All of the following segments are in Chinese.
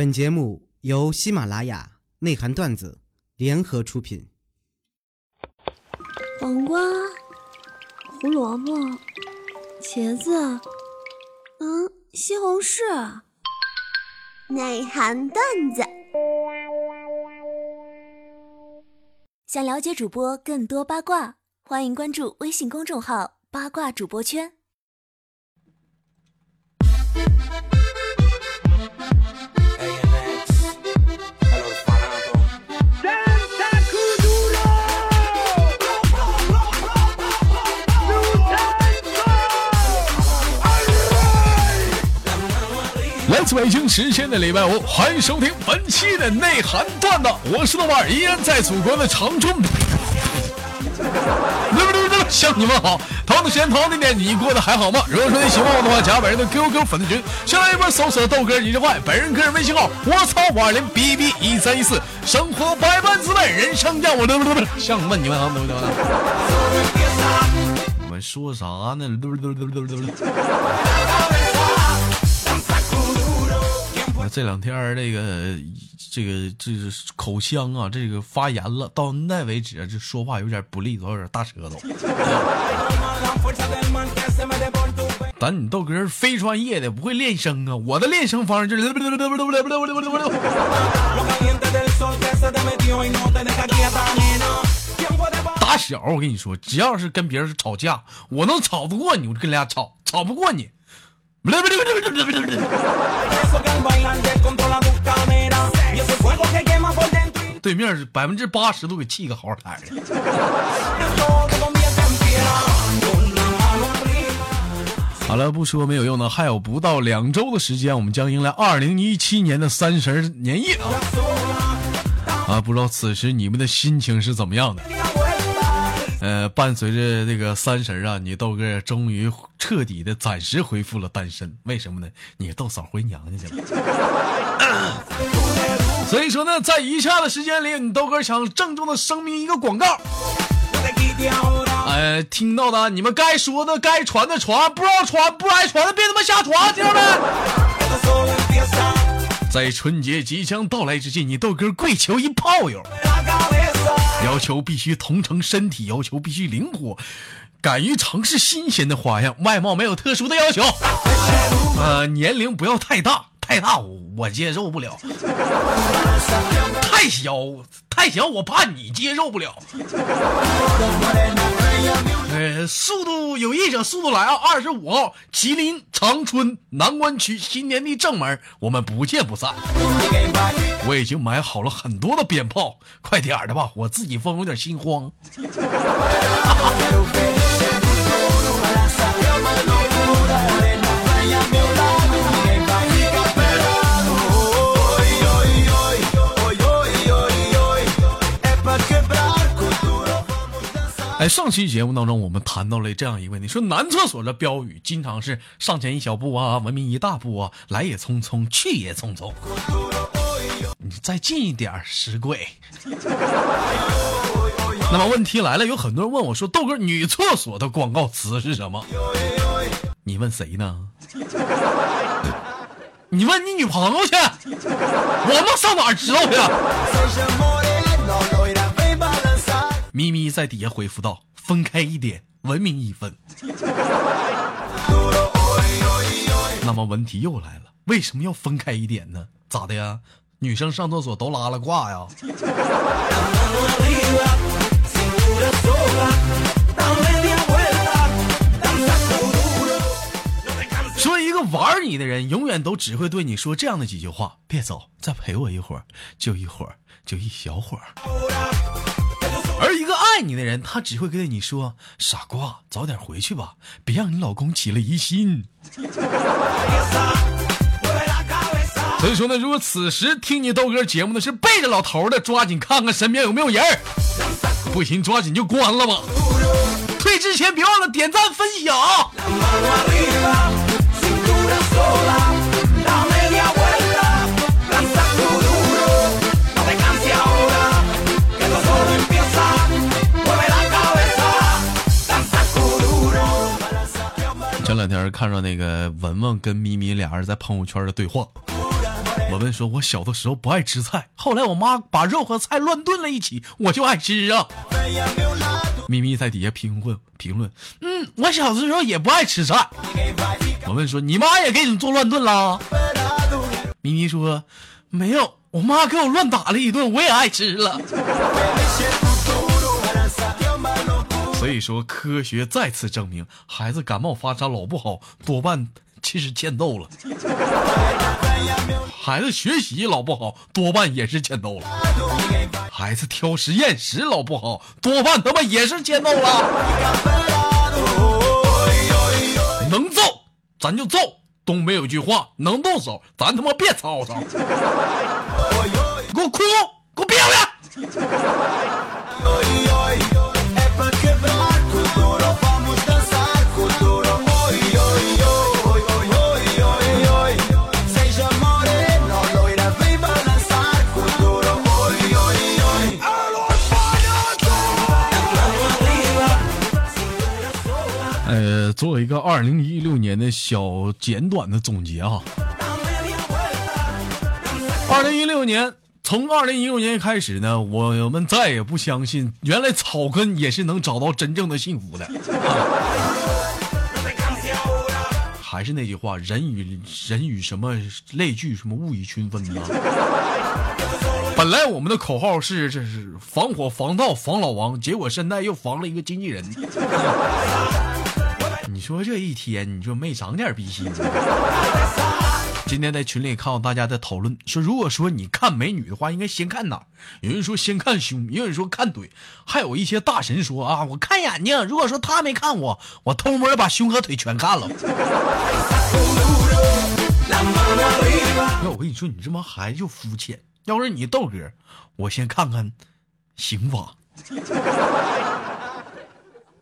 本节目由喜马拉雅内涵段子联合出品。黄瓜、胡萝卜、茄子，嗯，西红柿。内涵段子。想了解主播更多八卦，欢迎关注微信公众号“八卦主播圈”。来自北京时间的礼拜五，欢迎收听本期的内涵段子。我是豆瓣，依然在祖国的长春。向你们好，同样的时间，同样的点，你过得还好吗？如果说你喜欢我的话，加本人的 QQ 粉丝群，先来一波搜索豆哥一句话，本人个人微信号：我操五二零 B B 一三一四。生活百般滋味，人生让我乐乐乐。向问你们好，对不对？你们说啥呢？这两天这个这个这个口腔啊，这个发炎了，到现在为止，这说话有点不利索，有点大舌头。咱你豆哥非专业的，不会练声啊，我的练声方式就是。打小我跟你说，只要是跟别人吵架，我能吵得过你，我就跟人家吵，吵不过你。对面百分之八十都给气个好歹的。好了，不说没有用的，还有不到两周的时间，我们将迎来二零一七年的三十年夜啊！啊，不知道此时你们的心情是怎么样的？呃，伴随着这个三十啊，你豆哥终于彻底的暂时恢复了单身。为什么呢？你豆嫂回娘家去了。所以说呢，在以下的时间里，你豆哥想郑重的声明一个广告。哎，听到的你们该说的、该传的传，不知道传不爱传的别他妈瞎传，听着没？在春节即将到来之际，你豆哥跪求一炮友。要求必须同城身体，要求必须灵活，敢于尝试新鲜的花样，外貌没有特殊的要求，呃，年龄不要太大，太大我我接受不了，太小太小我怕你接受不了。呃，速度有意者速度来啊！二十五号，吉林长春南关区新年的正门，我们不见不散。我已经买好了很多的鞭炮，快点的吧，我自己疯有点心慌。哎上期节目当中，我们谈到了这样一个问题：说男厕所的标语经常是上前一小步啊，文明一大步啊，来也匆匆，去也匆匆。你再近一点，石贵。那么问题来了，有很多人问我说：“豆哥，女厕所的广告词是什么？”你问谁呢？你问你女朋友去，我们上哪知道去？咪咪在底下回复道：“分开一点，文明一分。”那么问题又来了，为什么要分开一点呢？咋的呀？女生上厕所都拉了挂呀？说一个玩你的人，永远都只会对你说这样的几句话：别走，再陪我一会儿，就一会儿，就一小会儿。而一个爱你的人，他只会跟你说：“傻瓜，早点回去吧，别让你老公起了疑心。”所以说呢，如果此时听你豆哥节目的是背着老头的，抓紧看看身边有没有人不行，抓紧就关了吧。退之前别忘了点赞分享。天看着那个文文跟咪咪俩人在朋友圈的对话，我问说，我小的时候不爱吃菜，后来我妈把肉和菜乱炖了一起，我就爱吃啊。咪咪在底下评论评论，嗯，我小的时候也不爱吃菜。我问说，你妈也给你做乱炖啦？咪咪说，没有，我妈给我乱打了一顿，我也爱吃了。所以说，科学再次证明，孩子感冒发烧老不好，多半其实欠揍了。孩子学习老不好，多半也是欠揍了。孩子挑实验室老不好，多半他妈也是欠揍了。能揍咱就揍，东北有句话，能动手咱他妈别吵吵。给我哭，给我别回呃，做一个二零一六年的小简短的总结啊。二零一六年，从二零一六年开始呢，我们再也不相信原来草根也是能找到真正的幸福的。还是那句话，人与人与什么类聚，什么物以群分呢？本来我们的口号是这是防火防盗防老王，结果现在又防了一个经纪人。你说这一天，你就没长点逼心？今天在群里看到大家在讨论，说如果说你看美女的话，应该先看哪？有人说先看胸，有人说看腿，还有一些大神说啊，我看眼睛。如果说他没看我，我偷摸把胸和腿全看了。那我跟你说，你这帮孩子就肤浅。要是你豆哥，我先看看刑法。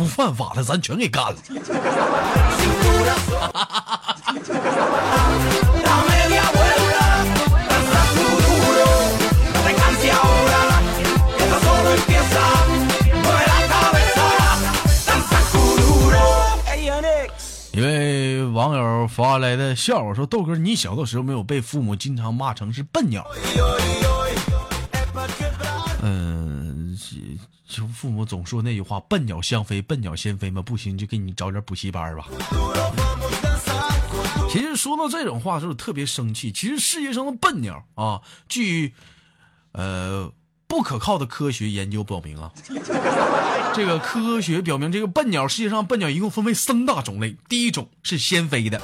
不犯法的，咱全给干了。一位网友发来的笑话说：“豆哥，你小的时候没有被父母经常骂成是笨鸟？”嗯。就父母总说那句话“笨鸟先飞，笨鸟先飞”嘛，不行就给你找点补习班吧。其实说到这种话的时候特别生气。其实世界上的笨鸟啊，据呃不可靠的科学研究表明啊，这个科学表明这个笨鸟世界上笨鸟一共分为三大种类。第一种是先飞的，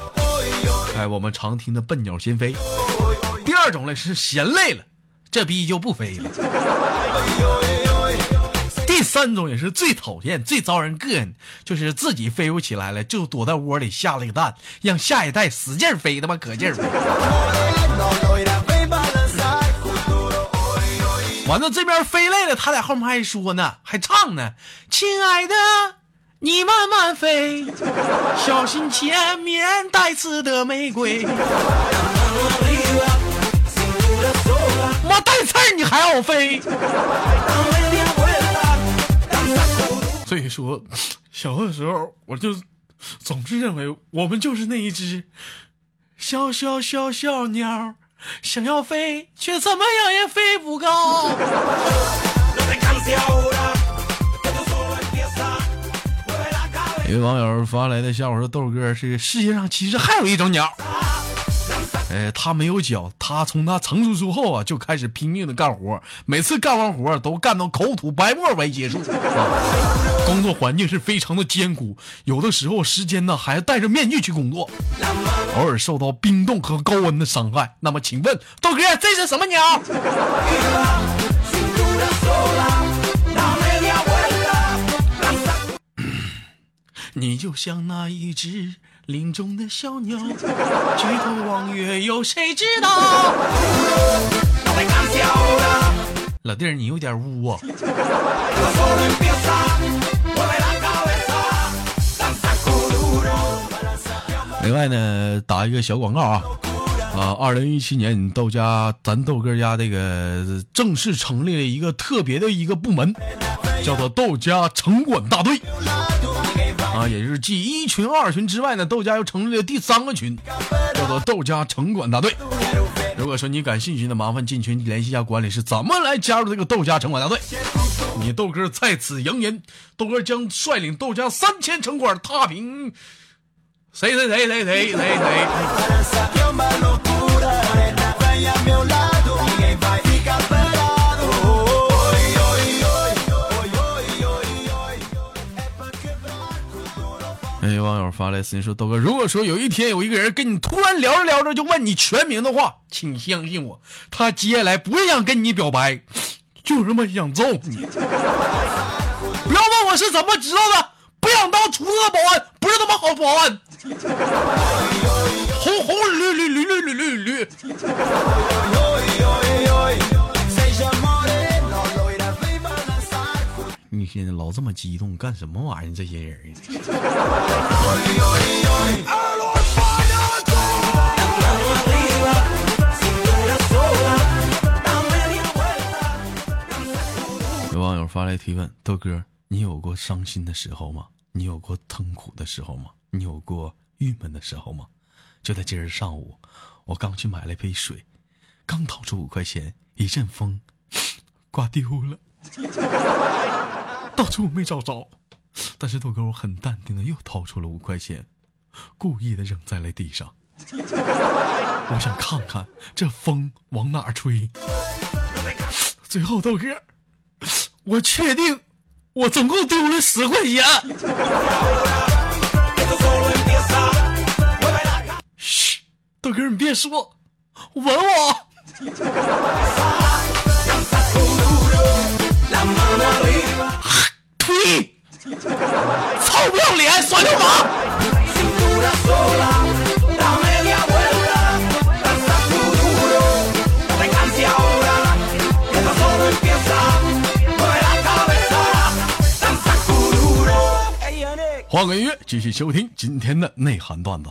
哎，我们常听的笨鸟先飞。第二种类是嫌累了，这逼就不飞了。第三种也是最讨厌、最招人膈应，就是自己飞不起来了，就躲在窝里下了个蛋，让下一代使劲飞，他妈可劲儿飞。完了，这边飞累了，他在后面还说呢，还唱呢：“亲爱的，你慢慢飞，小心前面带刺的玫瑰。”妈带刺儿你还要飞？所以说，小的时候我就总是认为我们就是那一只小小小小鸟，想要飞却怎么样也飞不高。一位网友发来的笑话说：“豆哥，是世界上其实还有一种鸟。”哎，他没有脚，他从他成熟之后啊，就开始拼命的干活，每次干完活都干到口吐白沫为结束。工作环境是非常的艰苦，有的时候时间呢还戴着面具去工作，偶尔受到冰冻和高温的伤害。那么，请问豆哥，这是什么鸟？你就像那一只。林中的小鸟，举头望月，有谁知道？老弟儿，你有点污啊！另外呢，打一个小广告啊啊！二零一七年，你豆家咱豆哥家这个正式成立了一个特别的一个部门，叫做豆家城管大队。也就是继一群、二群之外呢，豆家又成立了第三个群，叫做豆家城管大队。如果说你感兴趣的，麻烦进群联系一下管理，是怎么来加入这个豆家城管大队？你豆哥在此扬言，豆哥将率领豆家三千城管踏平谁谁谁谁谁谁谁。网友发来私信说：“豆哥，如果说有一天有一个人跟你突然聊着聊着就问你全名的话，请相信我，他接下来不会想跟你表白，就这么想揍你。不要问我是怎么知道的，不想当厨子的保安不是他妈好保安。红红绿绿绿绿绿绿绿。”老这么激动干什么玩意儿？这些人。有网友发来提问：豆哥，你有过伤心的时候吗？你有过痛苦的时候吗？你有过郁闷的时候吗？就在今儿上午，我刚去买了一杯水，刚掏出五块钱，一阵风，刮丢了。到处我没找着，但是豆哥我很淡定的又掏出了五块钱，故意的扔在了地上。我想看看这风往哪吹。最后豆哥，我确定我总共丢了十块钱。嘘，豆哥你别说，吻我。臭不要脸，耍流氓！换个音乐，继续收听今天的内涵段子。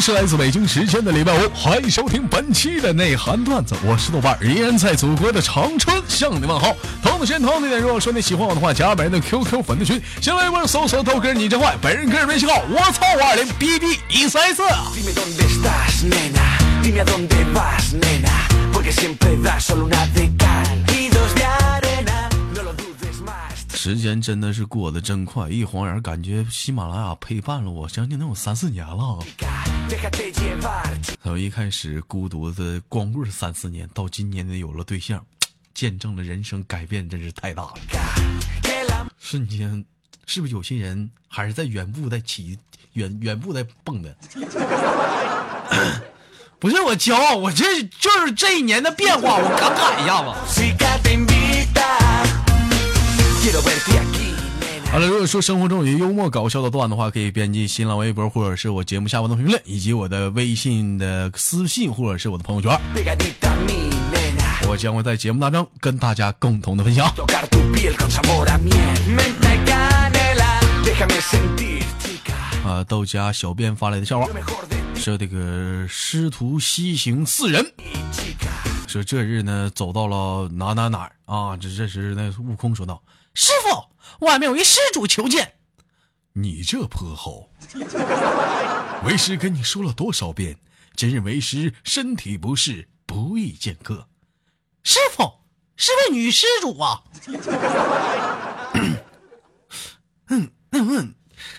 是来自北京时间的礼拜五，欢迎收听本期的内涵段子，我是豆瓣，依然在祖国的长春向你问好。同时间同地点，如果说你喜欢我的话，加本人的 QQ 粉丝群，新浪微博搜索豆哥你真坏，本人个人微信号我操五二零 B B 一三四。时间真的是过得真快，一晃眼感觉喜马拉雅陪伴了我将近能有三四年了。从一开始孤独的光棍三四年，到今年的有了对象，见证了人生改变，真是太大了。瞬间，是不是有些人还是在原步在起，原原步在蹦的？不是我骄傲，我这就是这一年的变化，我感慨一下子。好了，如果说生活中有些幽默搞笑的段的话，可以编辑新浪微博或者是我节目下方的评论，以及我的微信的私信或者是我的朋友圈，我将会在节目当中跟大家共同的分享。啊，豆家小编发来的笑话，说这个师徒西行四人，说这日呢走到了哪哪哪啊，这这时那悟空说道。师傅，外面有一施主求见。你这泼猴！为师跟你说了多少遍，今日为师身体不适，不宜见客。师傅，是位女施主啊。嗯，那问，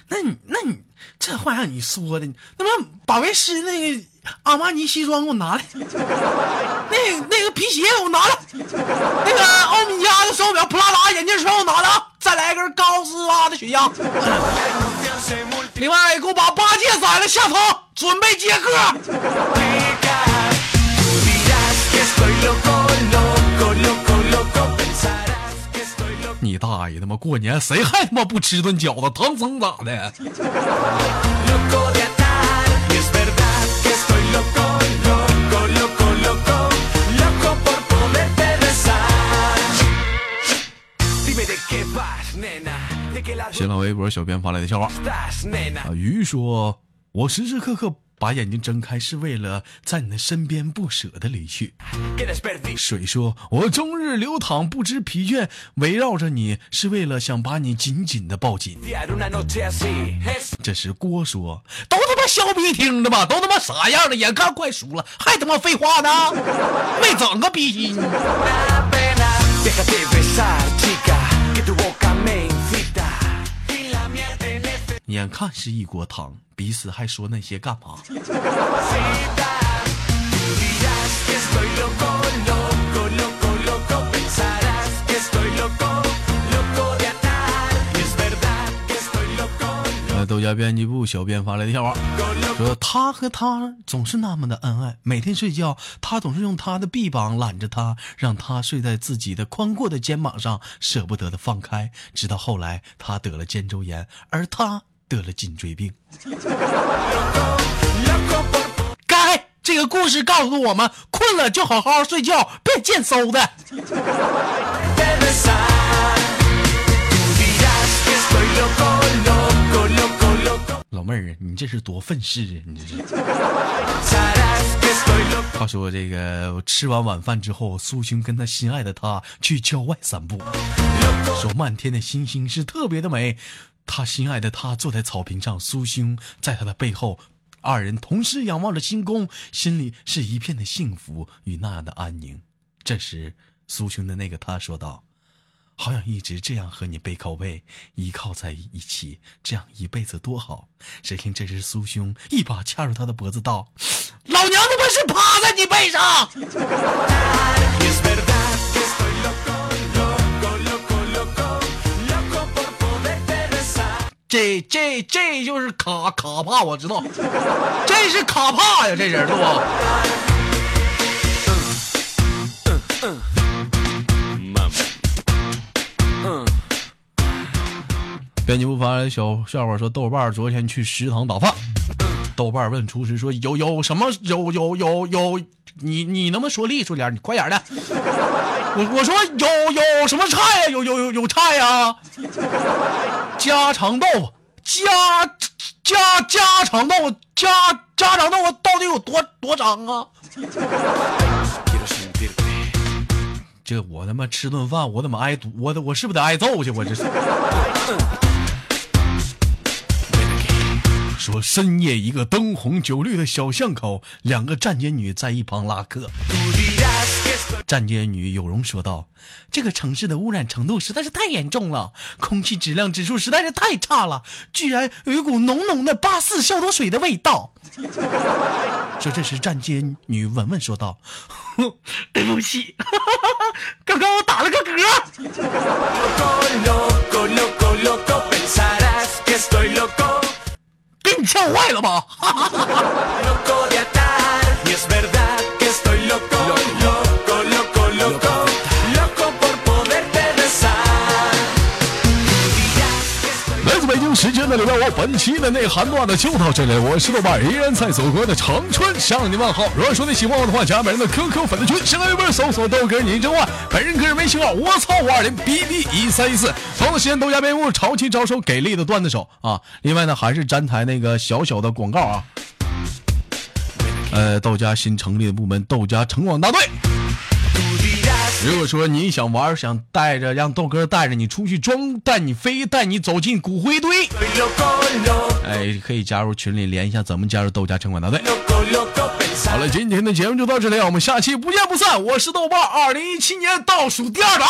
那你那你这话让你说的，那么把为师那个阿玛尼西装给我拿来，那那个皮鞋给我拿来，那个欧米茄的手表、普拉达眼镜全给我拿来，再来一根高斯拉的雪茄。另外，给我把八戒宰了下头，准备接客。你大爷！他妈过年谁还他妈不吃顿饺子？唐僧咋的？新浪微博小编发来的笑话啊，鱼说：“我时时刻刻把眼睛睁开是为了在你的身边不舍得离去。水说：“我终日流淌不知疲倦，围绕着你是为了想把你紧紧的抱紧。”这时锅说：“都他妈削鼻听的吧，都他妈啥样了？眼看快熟了，还他妈废话呢？没整个逼心。”眼看是一锅汤，彼此还说那些干嘛？豆家编辑部小编发来的笑话，说他和他总是那么的恩爱，每天睡觉，他总是用他的臂膀揽着他，让他睡在自己的宽阔的肩膀上，舍不得的放开。直到后来，他得了肩周炎，而他得了颈椎病。该这个故事告诉我们，困了就好好睡觉，别贱嗖的。老妹儿啊，你这是多愤世啊！你这是。话说这个吃完晚饭之后，苏兄跟他心爱的他去郊外散步，说漫天的星星是特别的美。他心爱的他坐在草坪上，苏兄在他的背后，二人同时仰望着星空，心里是一片的幸福与那样的安宁。这时，苏兄的那个他说道。好想一直这样和你背靠背，依靠在一起，这样一辈子多好。谁听这时苏兄一把掐住他的脖子，道：“老娘他妈是趴在你背上。”这这这就是卡卡帕，我知道，这是卡帕呀，这人是不？编辑部发来小笑话说：豆瓣昨天去食堂打饭，豆瓣问厨师说：“有有什么有有有有？你你能不能说利索点？你快点的。”我我说有有什么菜呀？有有有有菜呀？家常豆腐，家家家常豆腐，家家常豆腐到底有多多长啊？这我他妈吃顿饭，我怎么挨毒？我我是不是得挨揍去？我这是。说深夜一个灯红酒绿的小巷口，两个站街女在一旁拉客。站街女有容说道：“这个城市的污染程度实在是太严重了，空气质量指数实在是太差了，居然有一股浓浓的八四消毒水的味道。”说这时站街女稳稳说道：“对不起，刚刚我打了个嗝。”给你呛坏了吧？时间的流量，我，本期的内涵段子就到这里。我是豆瓣，依然在祖国的长春向你问好。如果说你喜欢我的话，加本人的 QQ 粉丝群，新浪微博搜索豆哥你真坏，本人个人微信号我操五二零 B B 一三一四。同时间豆家编务潮气招收给力的段子手啊！另外呢，还是站台那个小小的广告啊。呃，豆家新成立的部门豆家城广大队。如果说你想玩，想带着让豆哥带着你出去装，带你飞，带你走进骨灰堆，哎，可以加入群里连一下，怎么加入豆家城管大队？好了，今天的节目就到这里，我们下期不见不散。我是豆瓣，二零一七年倒数第二档。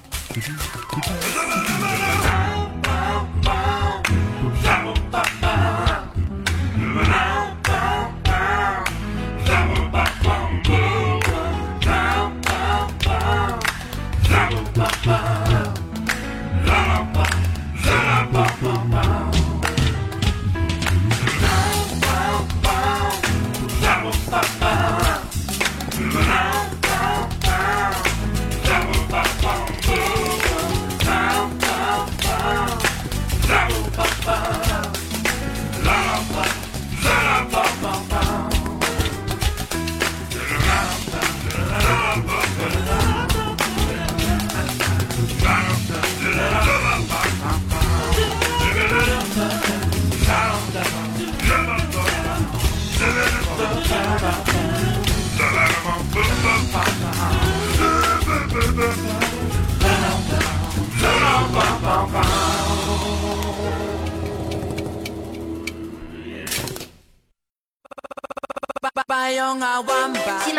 Doei.